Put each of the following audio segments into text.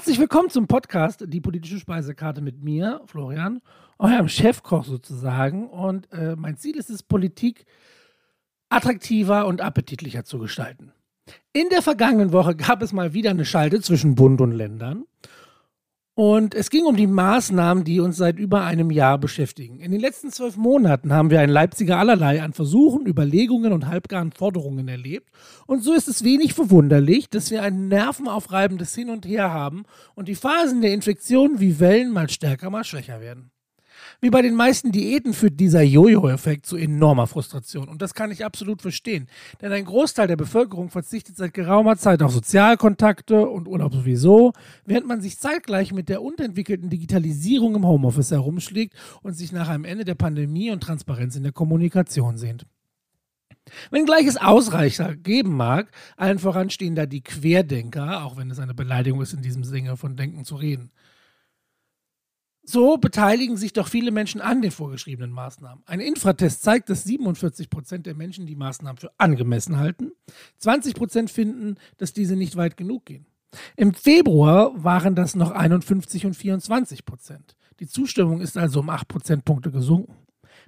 Herzlich willkommen zum Podcast Die politische Speisekarte mit mir, Florian, eurem Chefkoch sozusagen. Und äh, mein Ziel ist es, Politik attraktiver und appetitlicher zu gestalten. In der vergangenen Woche gab es mal wieder eine Schalte zwischen Bund und Ländern. Und es ging um die Maßnahmen, die uns seit über einem Jahr beschäftigen. In den letzten zwölf Monaten haben wir ein Leipziger allerlei an Versuchen, Überlegungen und halbgaren Forderungen erlebt. Und so ist es wenig verwunderlich, dass wir ein nervenaufreibendes Hin und Her haben und die Phasen der Infektion wie Wellen mal stärker, mal schwächer werden. Wie bei den meisten Diäten führt dieser Jojo-Effekt zu enormer Frustration. Und das kann ich absolut verstehen. Denn ein Großteil der Bevölkerung verzichtet seit geraumer Zeit auf Sozialkontakte und Urlaub sowieso, während man sich zeitgleich mit der unterentwickelten Digitalisierung im Homeoffice herumschlägt und sich nach einem Ende der Pandemie und Transparenz in der Kommunikation sehnt. Wenngleich es Ausreicher geben mag, allen voran stehen da die Querdenker, auch wenn es eine Beleidigung ist, in diesem Sinne von Denken zu reden. So beteiligen sich doch viele Menschen an den vorgeschriebenen Maßnahmen. Ein Infratest zeigt, dass 47 Prozent der Menschen die Maßnahmen für angemessen halten. 20 Prozent finden, dass diese nicht weit genug gehen. Im Februar waren das noch 51 und 24 Prozent. Die Zustimmung ist also um 8 Prozentpunkte gesunken.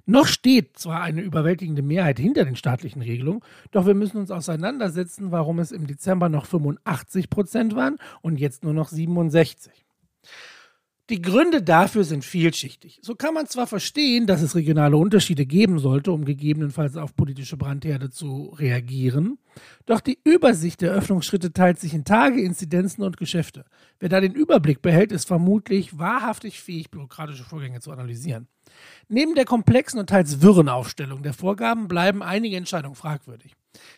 Noch steht zwar eine überwältigende Mehrheit hinter den staatlichen Regelungen, doch wir müssen uns auseinandersetzen, warum es im Dezember noch 85 Prozent waren und jetzt nur noch 67. Die Gründe dafür sind vielschichtig. So kann man zwar verstehen, dass es regionale Unterschiede geben sollte, um gegebenenfalls auf politische Brandherde zu reagieren, doch die Übersicht der Öffnungsschritte teilt sich in Tage, Inzidenzen und Geschäfte. Wer da den Überblick behält, ist vermutlich wahrhaftig fähig, bürokratische Vorgänge zu analysieren. Neben der komplexen und teils wirren Aufstellung der Vorgaben bleiben einige Entscheidungen fragwürdig.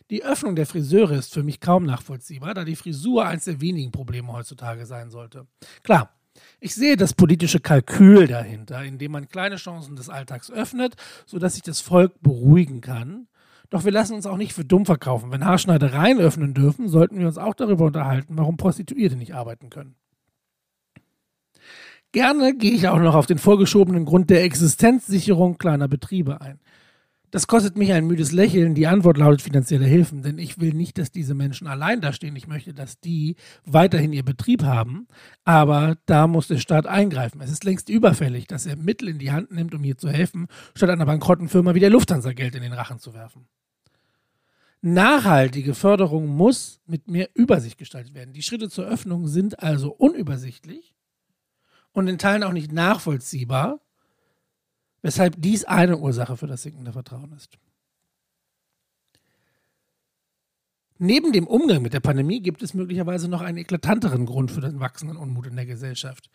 Die Öffnung der Friseure ist für mich kaum nachvollziehbar, da die Frisur eines der wenigen Probleme heutzutage sein sollte. Klar, ich sehe das politische Kalkül dahinter, indem man kleine Chancen des Alltags öffnet, sodass sich das Volk beruhigen kann. Doch wir lassen uns auch nicht für dumm verkaufen. Wenn Haarschneidereien öffnen dürfen, sollten wir uns auch darüber unterhalten, warum Prostituierte nicht arbeiten können. Gerne gehe ich auch noch auf den vorgeschobenen Grund der Existenzsicherung kleiner Betriebe ein. Das kostet mich ein müdes Lächeln. Die Antwort lautet finanzielle Hilfen, denn ich will nicht, dass diese Menschen allein dastehen. Ich möchte, dass die weiterhin ihr Betrieb haben. Aber da muss der Staat eingreifen. Es ist längst überfällig, dass er Mittel in die Hand nimmt, um hier zu helfen, statt einer bankrotten Firma wie der Lufthansa Geld in den Rachen zu werfen. Nachhaltige Förderung muss mit mehr Übersicht gestaltet werden. Die Schritte zur Öffnung sind also unübersichtlich und in Teilen auch nicht nachvollziehbar weshalb dies eine Ursache für das sinkende Vertrauen ist. Neben dem Umgang mit der Pandemie gibt es möglicherweise noch einen eklatanteren Grund für den wachsenden Unmut in der Gesellschaft.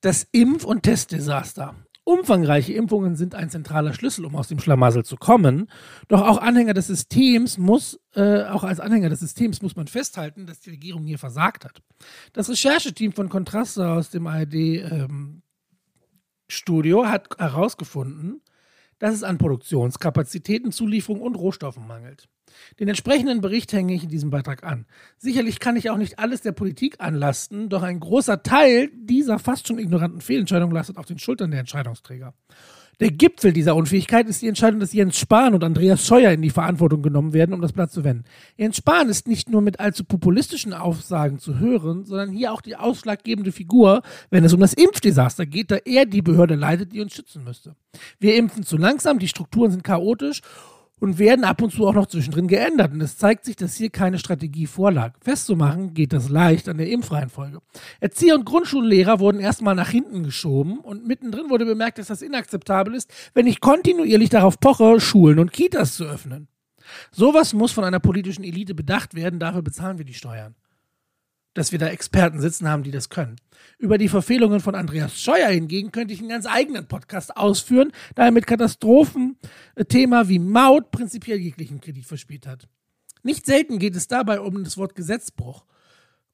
Das Impf- und Testdesaster. Umfangreiche Impfungen sind ein zentraler Schlüssel, um aus dem Schlamassel zu kommen. Doch auch Anhänger des Systems muss, äh, auch als Anhänger des Systems muss man festhalten, dass die Regierung hier versagt hat. Das Rechercheteam von Kontraste aus dem ARD ähm, Studio hat herausgefunden, dass es an Produktionskapazitäten, Zulieferung und Rohstoffen mangelt. Den entsprechenden Bericht hänge ich in diesem Beitrag an. Sicherlich kann ich auch nicht alles der Politik anlasten, doch ein großer Teil dieser fast schon ignoranten Fehlentscheidung lastet auf den Schultern der Entscheidungsträger. Der Gipfel dieser Unfähigkeit ist die Entscheidung, dass Jens Spahn und Andreas Scheuer in die Verantwortung genommen werden, um das Blatt zu wenden. Jens Spahn ist nicht nur mit allzu populistischen Aussagen zu hören, sondern hier auch die ausschlaggebende Figur, wenn es um das Impfdesaster geht, da er die Behörde leitet, die uns schützen müsste. Wir impfen zu langsam, die Strukturen sind chaotisch und werden ab und zu auch noch zwischendrin geändert. Und es zeigt sich, dass hier keine Strategie vorlag. Festzumachen geht das leicht an der Impfreihenfolge. Erzieher und Grundschullehrer wurden erstmal nach hinten geschoben und mittendrin wurde bemerkt, dass das inakzeptabel ist, wenn ich kontinuierlich darauf poche, Schulen und Kitas zu öffnen. Sowas muss von einer politischen Elite bedacht werden, dafür bezahlen wir die Steuern dass wir da Experten sitzen haben, die das können. Über die Verfehlungen von Andreas Scheuer hingegen könnte ich einen ganz eigenen Podcast ausführen, da er mit Katastrophenthema wie Maut prinzipiell jeglichen Kredit verspielt hat. Nicht selten geht es dabei um das Wort Gesetzbruch.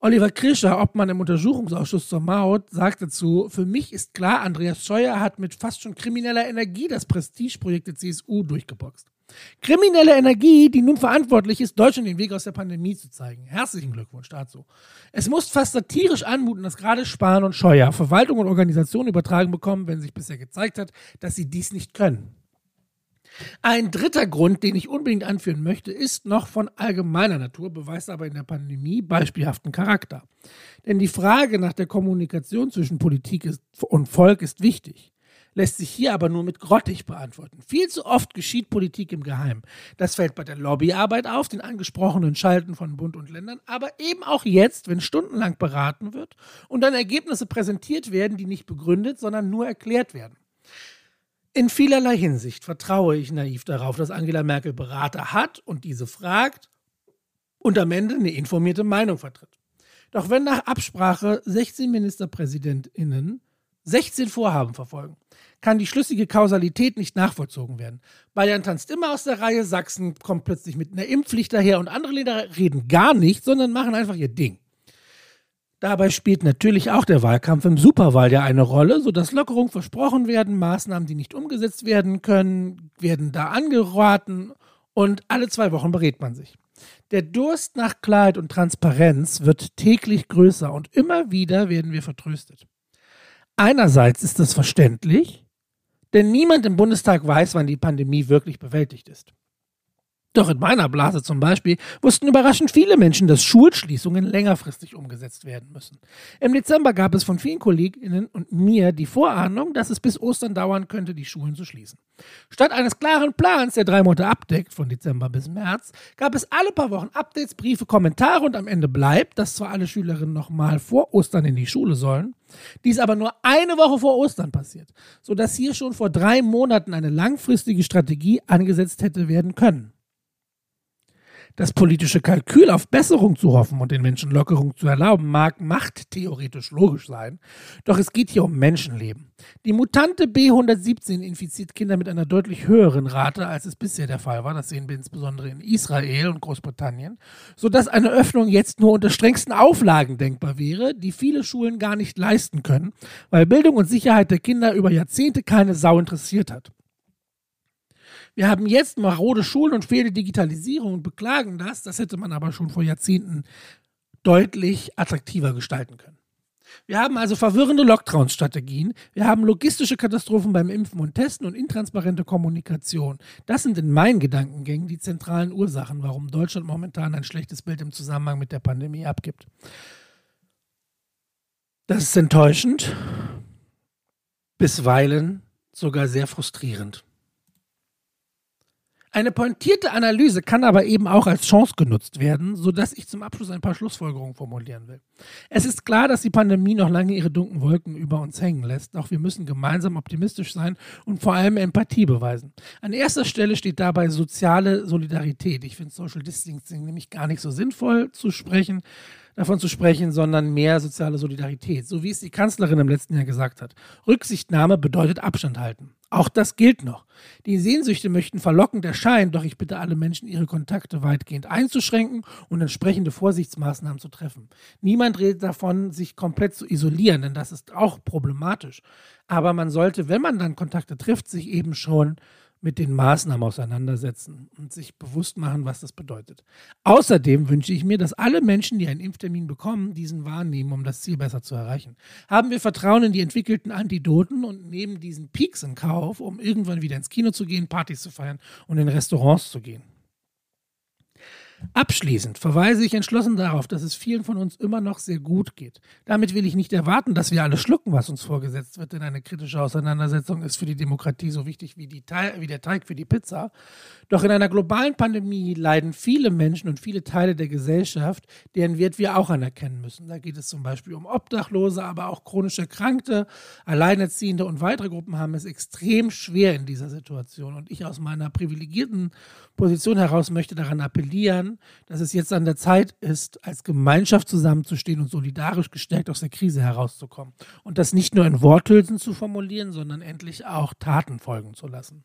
Oliver Krischer, Obmann im Untersuchungsausschuss zur Maut, sagt dazu, für mich ist klar, Andreas Scheuer hat mit fast schon krimineller Energie das Prestigeprojekt der CSU durchgeboxt. Kriminelle Energie, die nun verantwortlich ist, Deutschland den Weg aus der Pandemie zu zeigen. Herzlichen Glückwunsch dazu. Es muss fast satirisch anmuten, dass gerade Spahn und Scheuer Verwaltung und Organisation übertragen bekommen, wenn sich bisher gezeigt hat, dass sie dies nicht können. Ein dritter Grund, den ich unbedingt anführen möchte, ist noch von allgemeiner Natur, beweist aber in der Pandemie beispielhaften Charakter. Denn die Frage nach der Kommunikation zwischen Politik und Volk ist wichtig lässt sich hier aber nur mit grottig beantworten. Viel zu oft geschieht Politik im Geheimen. Das fällt bei der Lobbyarbeit auf, den angesprochenen Schalten von Bund und Ländern, aber eben auch jetzt, wenn stundenlang beraten wird und dann Ergebnisse präsentiert werden, die nicht begründet, sondern nur erklärt werden. In vielerlei Hinsicht vertraue ich naiv darauf, dass Angela Merkel Berater hat und diese fragt und am Ende eine informierte Meinung vertritt. Doch wenn nach Absprache 16 Ministerpräsidentinnen 16 Vorhaben verfolgen, kann die schlüssige Kausalität nicht nachvollzogen werden. Bayern tanzt immer aus der Reihe, Sachsen kommt plötzlich mit einer Impfpflicht daher und andere Länder reden gar nicht, sondern machen einfach ihr Ding. Dabei spielt natürlich auch der Wahlkampf im Superwahl ja eine Rolle, sodass Lockerungen versprochen werden, Maßnahmen, die nicht umgesetzt werden können, werden da angeraten und alle zwei Wochen berät man sich. Der Durst nach Klarheit und Transparenz wird täglich größer und immer wieder werden wir vertröstet. Einerseits ist das verständlich, denn niemand im Bundestag weiß, wann die Pandemie wirklich bewältigt ist. Doch in meiner Blase zum Beispiel wussten überraschend viele Menschen, dass Schulschließungen längerfristig umgesetzt werden müssen. Im Dezember gab es von vielen Kolleginnen und mir die Vorahnung, dass es bis Ostern dauern könnte, die Schulen zu schließen. Statt eines klaren Plans, der drei Monate abdeckt, von Dezember bis März, gab es alle paar Wochen Updates, Briefe, Kommentare und am Ende bleibt, dass zwar alle Schülerinnen nochmal vor Ostern in die Schule sollen, dies aber nur eine Woche vor Ostern passiert, sodass hier schon vor drei Monaten eine langfristige Strategie angesetzt hätte werden können. Das politische Kalkül auf Besserung zu hoffen und den Menschen Lockerung zu erlauben, mag machttheoretisch logisch sein, doch es geht hier um Menschenleben. Die Mutante B117 infiziert Kinder mit einer deutlich höheren Rate, als es bisher der Fall war. Das sehen wir insbesondere in Israel und Großbritannien, sodass eine Öffnung jetzt nur unter strengsten Auflagen denkbar wäre, die viele Schulen gar nicht leisten können, weil Bildung und Sicherheit der Kinder über Jahrzehnte keine Sau interessiert hat. Wir haben jetzt marode Schulen und fehlende Digitalisierung und beklagen das. Das hätte man aber schon vor Jahrzehnten deutlich attraktiver gestalten können. Wir haben also verwirrende Lockdown-Strategien. Wir haben logistische Katastrophen beim Impfen und Testen und intransparente Kommunikation. Das sind in meinen Gedankengängen die zentralen Ursachen, warum Deutschland momentan ein schlechtes Bild im Zusammenhang mit der Pandemie abgibt. Das ist enttäuschend, bisweilen sogar sehr frustrierend. Eine pointierte Analyse kann aber eben auch als Chance genutzt werden, sodass ich zum Abschluss ein paar Schlussfolgerungen formulieren will. Es ist klar, dass die Pandemie noch lange ihre dunklen Wolken über uns hängen lässt, doch wir müssen gemeinsam optimistisch sein und vor allem Empathie beweisen. An erster Stelle steht dabei soziale Solidarität. Ich finde Social Distancing nämlich gar nicht so sinnvoll zu sprechen, davon zu sprechen, sondern mehr soziale Solidarität, so wie es die Kanzlerin im letzten Jahr gesagt hat. Rücksichtnahme bedeutet Abstand halten. Auch das gilt noch. Die Sehnsüchte möchten verlockend erscheinen, doch ich bitte alle Menschen, ihre Kontakte weitgehend einzuschränken und entsprechende Vorsichtsmaßnahmen zu treffen. Niemand redet davon, sich komplett zu isolieren, denn das ist auch problematisch. Aber man sollte, wenn man dann Kontakte trifft, sich eben schon mit den Maßnahmen auseinandersetzen und sich bewusst machen, was das bedeutet. Außerdem wünsche ich mir, dass alle Menschen, die einen Impftermin bekommen, diesen wahrnehmen, um das Ziel besser zu erreichen. Haben wir Vertrauen in die entwickelten Antidoten und nehmen diesen Peaks in Kauf, um irgendwann wieder ins Kino zu gehen, Partys zu feiern und in Restaurants zu gehen. Abschließend verweise ich entschlossen darauf, dass es vielen von uns immer noch sehr gut geht. Damit will ich nicht erwarten, dass wir alles schlucken, was uns vorgesetzt wird, denn eine kritische Auseinandersetzung ist für die Demokratie so wichtig wie, wie der Teig für die Pizza. Doch in einer globalen Pandemie leiden viele Menschen und viele Teile der Gesellschaft, deren Wert wir auch anerkennen müssen. Da geht es zum Beispiel um Obdachlose, aber auch chronisch Erkrankte, Alleinerziehende und weitere Gruppen haben es extrem schwer in dieser Situation. Und ich aus meiner privilegierten Position heraus möchte daran appellieren, dass es jetzt an der Zeit ist, als Gemeinschaft zusammenzustehen und solidarisch gestärkt aus der Krise herauszukommen. Und das nicht nur in Worthülsen zu formulieren, sondern endlich auch Taten folgen zu lassen.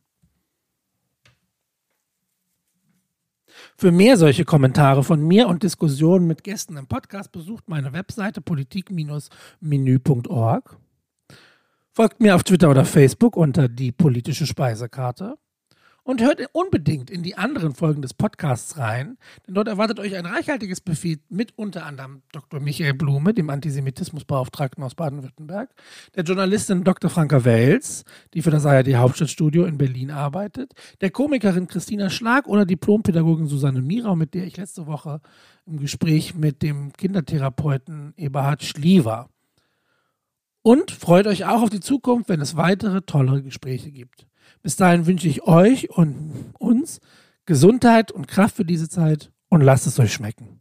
Für mehr solche Kommentare von mir und Diskussionen mit Gästen im Podcast besucht meine Webseite politik-menü.org. Folgt mir auf Twitter oder Facebook unter die politische Speisekarte Und hört unbedingt in die anderen Folgen des Podcasts rein, denn dort erwartet euch ein reichhaltiges Buffet mit unter anderem Dr. Michael Blume, dem Antisemitismusbeauftragten aus Baden-Württemberg, der Journalistin Dr. Franka Wels, die für das ARD Hauptstadtstudio in Berlin arbeitet, der Komikerin Christina Schlag oder Diplompädagogin Susanne Mirau, mit der ich letzte Woche im Gespräch mit dem Kindertherapeuten Eberhard Schliever. Und freut euch auch auf die Zukunft, wenn es weitere tolle Gespräche gibt. Bis dahin wünsche ich euch und uns Gesundheit und Kraft für diese Zeit und lasst es euch schmecken.